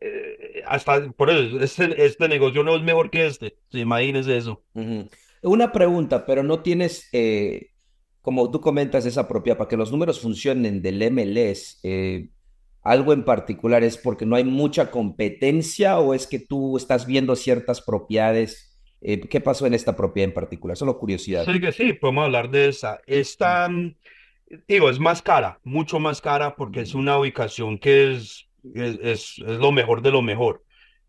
eh, hasta por eso, este, este negocio no es mejor que este. Sí, imagínese eso. Ujú. Una pregunta, pero no tienes, eh, como tú comentas, esa propiedad, para que los números funcionen del MLS, eh, algo en particular es porque no hay mucha competencia o es que tú estás viendo ciertas propiedades. Eh, ¿qué pasó en esta propiedad en particular? Solo curiosidad. Sí, que sí, podemos hablar de esa. Esta, digo, es más cara, mucho más cara porque es una ubicación que es, es, lo mejor de lo mejor.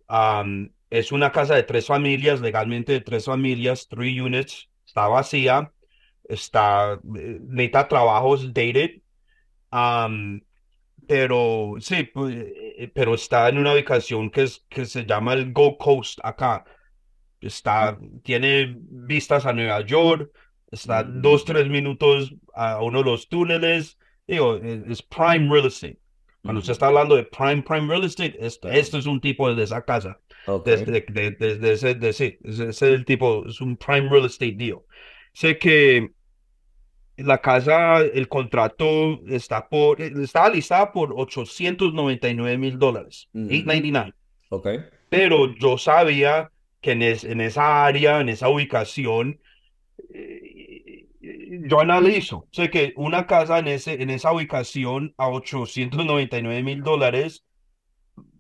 Am, es una casa de tres familias, legalmente de tres familias, three units, está vacía, está, eh, necesita trabajos dated, am, pero sí, eh, pero está en una ubicación que, es, que se llama el Gold Coast acá. Está, tiene vistas a Nueva York, está Mm. dos, tres minutos a uno de los túneles. Digo, es, es prime real estate. Cuando usted está hablando de prime, prime real estate, esto, esto es un tipo de esa casa. Ok. Desde, de, de- de ese, de, sí, es el tipo, es un prime real estate deal. Sé que la casa, el contrato está por, estaba listada por 899 mil dólares, Ujú. 899. Ok. Pero yo sabía que en, es- en esa área, en esa ubicación, eh, yo analizo. Sé que una casa en, ese, en esa ubicación a 899 mil dólares,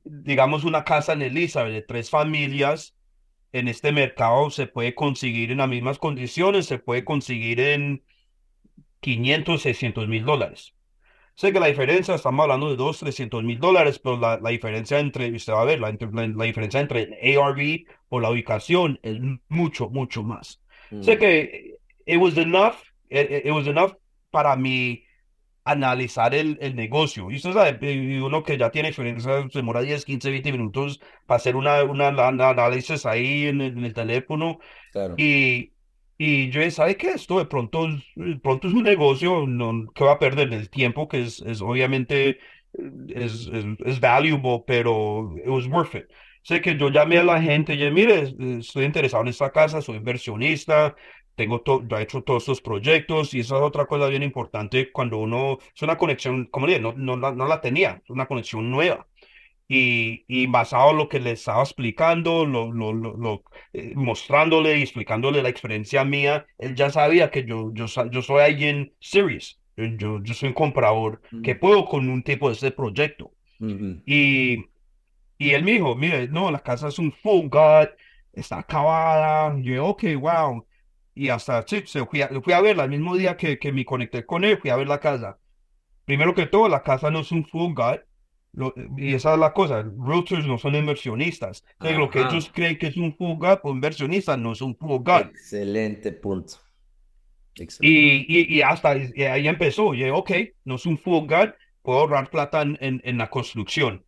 digamos una casa en Elizabeth de tres familias, en este mercado se puede conseguir en las mismas condiciones, se puede conseguir en 500, 600 mil dólares. Sé que la diferencia, estamos hablando de 2, 300 mil dólares, pero la, la diferencia entre, usted va a ver, la, entre- la, la diferencia entre el ARV o la ubicación es mucho, mucho más. Sé Mm. que it was enough, it, it was enough para mí analizar el, el negocio. Y usted sabe, uno que ya tiene experiencia, se demora 10, 15, 20 minutos para hacer una, una, ana- análisis ahí en el, en el teléfono. Claro. Y, y yo dije, ¿sabe qué? Esto de pronto, pronto es un negocio no, que va a perder el tiempo, que es, es obviamente es, es, es valuable, pero it was worth it. Sé que yo llamé a la gente y dije, mire, es- estoy interesado en esta casa, soy inversionista, tengo to- ya he hecho todos estos proyectos y esa es otra cosa bien importante cuando uno, es una conexión, como dije, no, no, la- no la tenía, es una conexión nueva. Y, y basado en lo que le estaba explicando, lo, lo, lo, lo, eh, mostrándole y explicándole la experiencia mía, él ya sabía que yo, yo, yo soy alguien serious. Yo, yo, soy un comprador que Mm. puedo con un tipo de este proyecto. Ujú. Y, y él me dijo, mire, no, la casa es un full god, está acabada. Yo, ok, wow. Y hasta, sí, se fui a, fui a verla el mismo día que, que me conecté con él, fui a ver la casa. Primero que todo, la casa no es un full god. Lo- y esa es la cosa, realtors no son inversionistas. Entonces, lo que ellos creen que es un full god, pues inversionistas no es un full god. Excelente punto. Excelente. Y, y, y hasta y ahí empezó. Y dije, ok, no es un full god, puedo ahorrar plata en, en, en la construcción.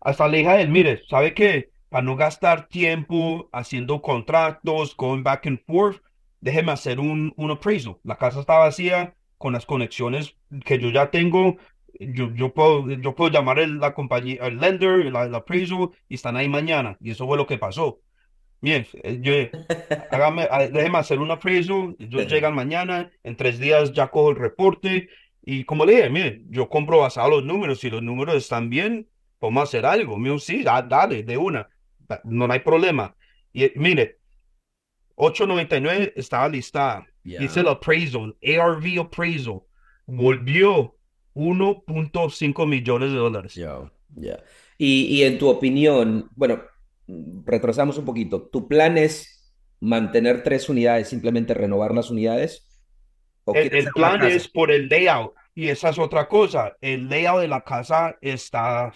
Hasta le dije a él, mire, ¿sabe qué? Para no gastar tiempo haciendo contratos, going back and forth, déjeme hacer un, un appraisal. La casa está vacía, con las conexiones que yo ya tengo, yo, yo puedo, yo puedo llamar a la compañía, al lender, el, el appraisal, y están ahí mañana. Y eso fue lo que pasó. Bien, eh, yo, hágame, ah, déjeme hacer un appraisal, ellos llegan mañana, en tres días ya cojo el reporte y como le dije, mire, yo compro basado los números, si los números están bien, vamos a hacer algo, mío, sí, dale, de una, no hay problema. Y mire, 8.99 estaba listada, dice el appraisal, ARV appraisal, volvió 1.5 millones de dólares. Ya, ya. Y, y en tu opinión, bueno, retrasamos un poquito. ¿Tu plan es mantener tres unidades, simplemente renovar las unidades? el, plan es por el layout y esa es otra cosa. El layout de la casa está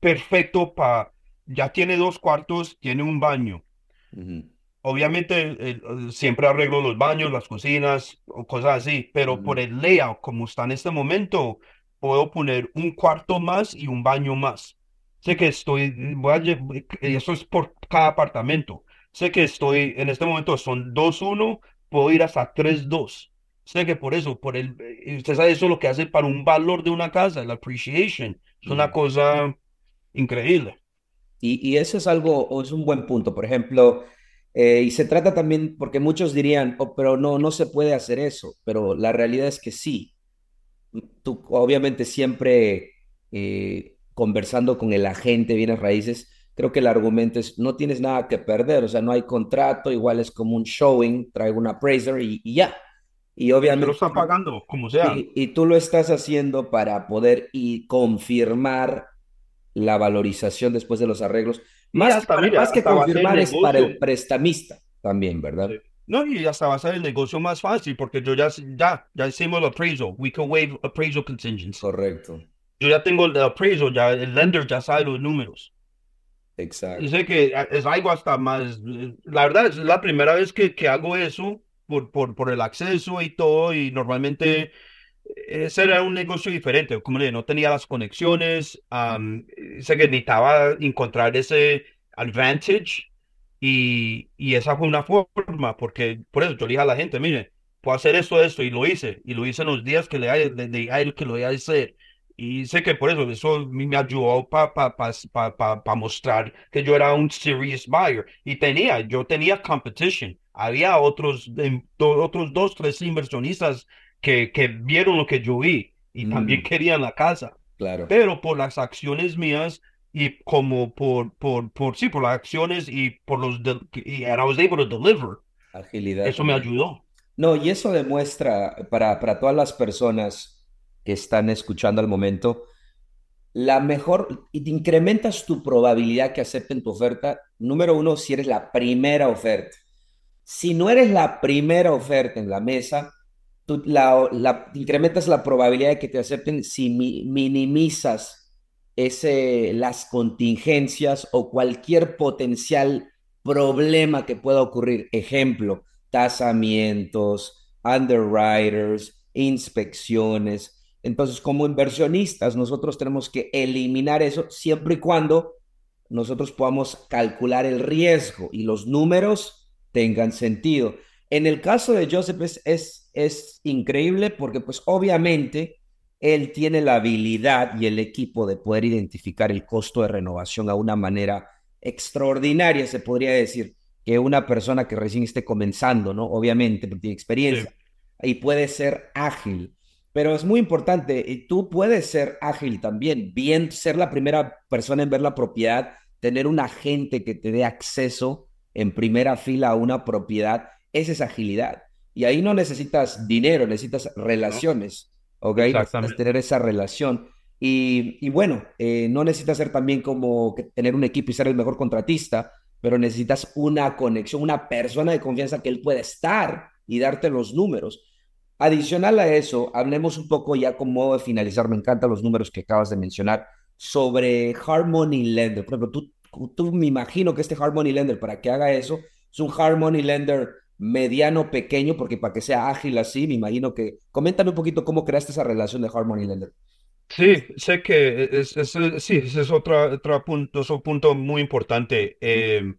perfecto para, ya tiene dos cuartos, tiene un baño. Obviamente siempre arreglo los baños, las cocinas o cosas así, pero por el layout, como está en este momento, puedo poner un cuarto más y un baño más. Sé que estoy, voy a, eso es por cada apartamento. Sé que estoy, en este momento son 2-1, puedo ir hasta 3-2. Sé que por eso, por el, usted sabe eso lo que hace para un valor de una casa, el appreciation. Es una cosa increíble. Y, y eso es algo, es un buen punto. Por ejemplo, eh, y se trata también, porque muchos dirían, oh, pero no, no se puede hacer eso. Pero la realidad es que sí. Tú obviamente siempre eh, conversando con el agente de bienes raíces, creo que el argumento es, no tienes nada que perder, o sea, no hay contrato, igual es como un showing, traigo un appraiser y, ya. Y obviamente... lo está pagando, como sea. Y, tú lo estás haciendo para poder y confirmar la valorización después de los arreglos. Más, más que confirmar es para el prestamista también, ¿verdad? No, y hasta va a ser el negocio más fácil porque yo ya, ya, ya hicimos el appraisal. We can waive appraisal contingency. Correcto yo ya tengo el appraisal, ya el lender ya sabe los números. Exacto. Sé que es algo hasta más, la verdad es la primera vez que, que hago eso por, por, por el acceso y todo y normalmente ese era un negocio diferente, como le no tenía las conexiones, sé que necesitaba encontrar ese advantage y, y esa fue una forma, porque por eso yo le dije a la gente, mire, puedo hacer esto, esto, y lo hice, y lo hice en los días que le, dije a él que lo iba a hacer. Y sé que por eso, eso me ayudó para pa, pa, pa, mostrar que yo era un serious buyer. Y tenía, yo tenía competition. Había otros, otros dos, tres inversionistas que, que vieron lo que yo vi y también mm. querían la casa. Claro. Pero por las acciones mías y como por, por, por sí, por las acciones y por los, y I was able to deliver. Agilidad. Eso me ayudó. No, y eso demuestra para, para todas las personas que están escuchando al momento, la mejor, y incrementas tu probabilidad que acepten tu oferta, número uno, si eres la primera oferta. Si no eres la primera oferta en la mesa, tú incrementas la probabilidad de que te acepten si minimizas las contingencias o cualquier potencial problema que pueda ocurrir. Ejemplo, tasamientos, underwriters, inspecciones entonces, como inversionistas, nosotros tenemos que eliminar eso siempre y cuando nosotros podamos calcular el riesgo y los números tengan sentido. En el caso de Joseph es, increíble porque pues obviamente él tiene la habilidad y el equipo de poder identificar el costo de renovación a una manera extraordinaria, se podría decir, que una persona que recién esté comenzando, ¿no? Obviamente, porque tiene experiencia y puede ser ágil. Pero es muy importante, y tú puedes ser ágil también, bien ser la primera persona en ver la propiedad, tener un agente que te dé acceso en primera fila a una propiedad, esa es agilidad. Y ahí no necesitas dinero, necesitas relaciones, ¿ok? Necesitas tener esa relación. Y, y bueno, eh, no necesitas ser también como que tener un equipo y ser el mejor contratista, pero necesitas una conexión, una persona de confianza que él pueda estar y darte los números. Adicional a eso, hablemos un poco ya con modo de finalizar, me encantan los números que acabas de mencionar, sobre Harmony Lender. Por ejemplo, tú, tú me imagino que este Harmony Lender, para que haga eso, es un Harmony Lender mediano, pequeño, porque para que sea ágil así, me imagino que... Coméntame un poquito cómo creaste esa relación de Harmony Lender. Sí, sé que es, sí, ese es otro, otro punto, es un punto muy importante. Eh,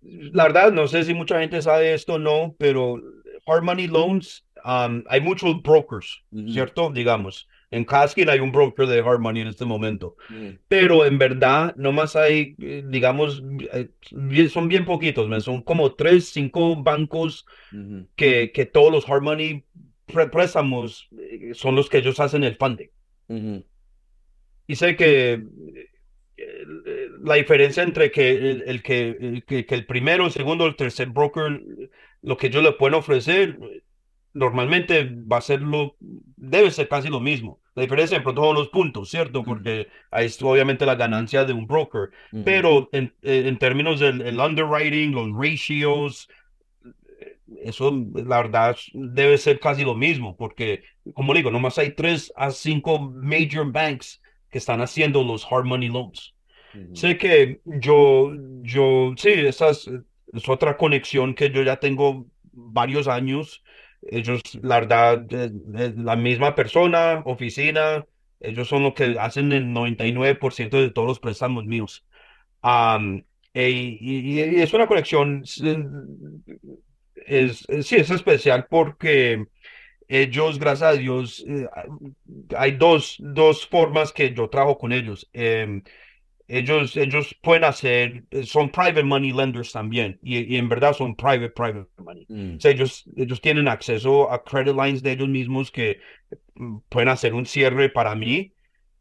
la verdad, no sé si mucha gente sabe esto o no, pero Harmony Loans hay muchos brokers, ¿cierto? Digamos, En esquina hay un broker de hard money en este momento. Pero en verdad, nomás hay, eh, digamos, eh, son bien poquitos, son como tres, cinco bancos que, que todos los hard money préstamos eh, son los que ellos hacen el funding. Y sé que la diferencia entre que el, que, que, el primero, el segundo, el tercer broker, lo que ellos le pueden ofrecer, normalmente va a ser lo, debe ser casi lo mismo. La diferencia en son los puntos, ¿cierto? Porque ahí es obviamente la ganancia de un broker. Pero en, en, términos del underwriting, los ratios, eso la verdad debe ser casi lo mismo, porque como digo, nomás hay tres a cinco major banks que están haciendo los hard money loans. Sé que yo, yo, sí, esa es, otra conexión que yo ya tengo varios años. Ellos, la verdad, la misma persona, oficina, ellos son los que hacen el 99% de todos los préstamos míos. E, y, es una conexión, es, sí, es especial porque ellos, gracias a Dios, eh, hay dos, dos formas que yo trabajo con ellos. Em, ellos, ellos pueden hacer, son private money lenders también, y, en verdad son private, private money. Mm. ellos, ellos tienen acceso a credit lines de ellos mismos que mm, pueden hacer un cierre para mí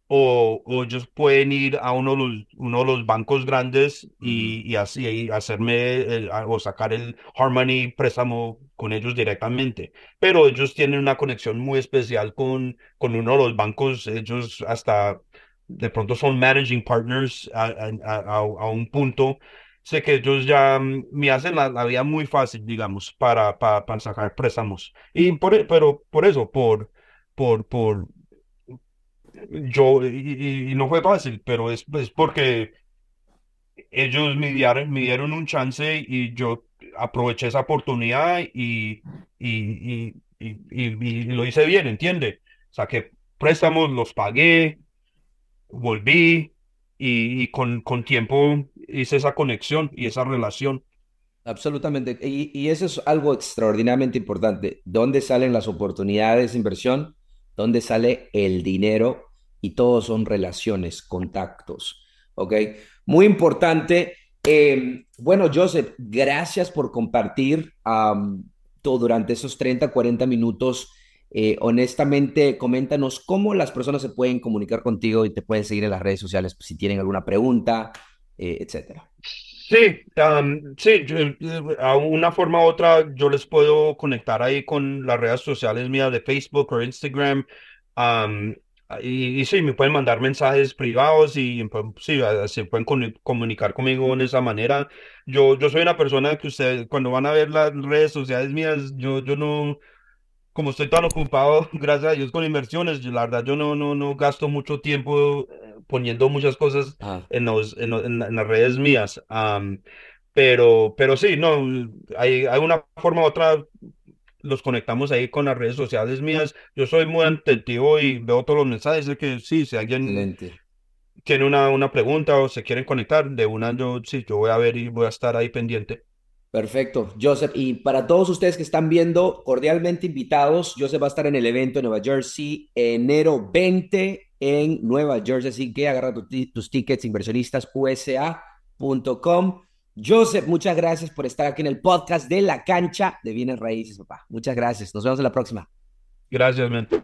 o, ellos pueden ir a uno de los, uno de los bancos grandes y, así hacerme o sacar el Harmony préstamo con ellos directamente. Pero ellos tienen una conexión muy especial con, con uno de los bancos. Ellos hasta de pronto son managing partners a, a, un punto. Sé que ellos ya me hacen la, vida muy fácil, digamos, para, para, sacar préstamos. Y por, pero por eso, por, por, por, yo, y, no fue fácil, pero es, porque ellos me dieron, me dieron un chance y yo aproveché esa oportunidad y, y, y lo hice bien, ¿entiende? O sea, que préstamos los pagué, volví y, con, con tiempo hice esa conexión y esa relación. Absolutamente. Y, y, eso es algo extraordinariamente importante. ¿Dónde salen las oportunidades de inversión? ¿Dónde sale el dinero? Y todos son relaciones, contactos. ¿Ok? Muy importante. Em, bueno, Joseph, gracias por compartir todo durante esos 30, 40 minutos eh, honestamente, coméntanos cómo las personas se pueden comunicar contigo y te pueden seguir en las redes sociales si tienen alguna pregunta, eh, etcétera. Sí, sí, eh, a una forma u otra yo les puedo conectar ahí con las redes sociales mías de Facebook o Instagram. y, sí, me pueden mandar mensajes privados y pues, sí, se pueden comunicar conmigo de esa manera. Yo, yo soy una persona que ustedes, cuando van a ver las redes sociales mías, yo, yo no, como estoy tan ocupado, gracias a Dios, con inversiones, la verdad yo no, no, no gasto mucho tiempo eh, poniendo muchas cosas ah. en, los, en, las redes mías. pero, pero sí, no, hay, hay una forma u otra, los conectamos ahí con las redes sociales mías. Yo soy muy atentivo y veo todos los mensajes de que sí, si alguien tiene una, una pregunta o se quieren conectar, de una yo sí, yo voy a ver y voy a estar ahí pendiente. Perfecto, Joseph. Y para todos ustedes que están viendo, cordialmente invitados. Joseph va a estar en el evento en Nueva Jersey, enero 20 en Nueva Jersey. Así que agarra tus tickets inversionistasusa.com. Joseph, muchas gracias por estar aquí en el podcast de la cancha de bienes raíces, papá. Muchas gracias. Nos vemos en la próxima. Gracias, mente.